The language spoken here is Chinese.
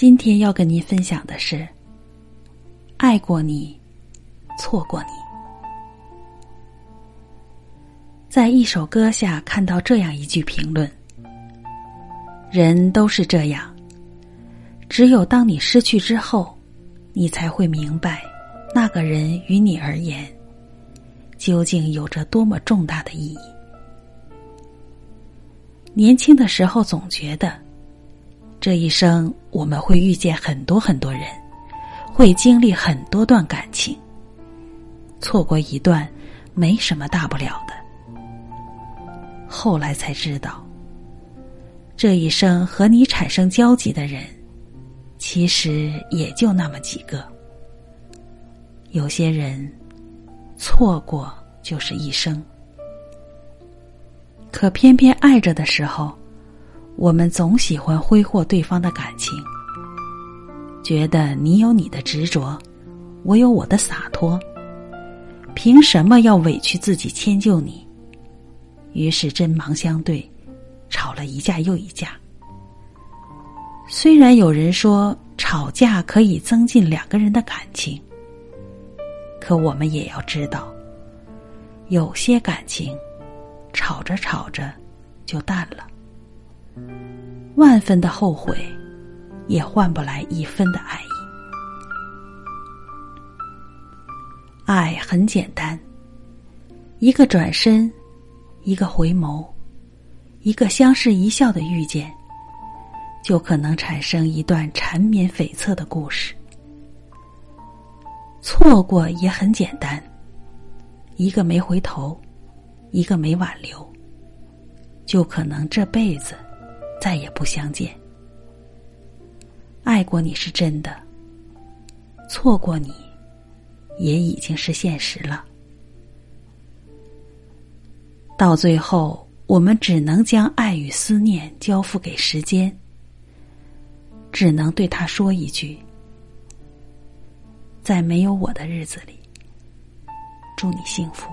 今天要跟您分享的是：爱过你，错过你。在一首歌下看到这样一句评论：“人都是这样，只有当你失去之后，你才会明白，那个人于你而言，究竟有着多么重大的意义。”年轻的时候总觉得，这一生我们会遇见很多很多人，会经历很多段感情，错过一段没什么大不了的。后来才知道，这一生和你产生交集的人，其实也就那么几个。有些人，错过就是一生。可偏偏爱着的时候，我们总喜欢挥霍对方的感情，觉得你有你的执着，我有我的洒脱，凭什么要委屈自己迁就你？于是针芒相对，吵了一架又一架。虽然有人说吵架可以增进两个人的感情，可我们也要知道，有些感情。吵着吵着，就淡了。万分的后悔，也换不来一分的爱意。爱很简单，一个转身，一个回眸，一个相视一笑的遇见，就可能产生一段缠绵悱恻的故事。错过也很简单，一个没回头。一个没挽留，就可能这辈子再也不相见。爱过你是真的，错过你也已经是现实了。到最后，我们只能将爱与思念交付给时间，只能对他说一句：在没有我的日子里，祝你幸福。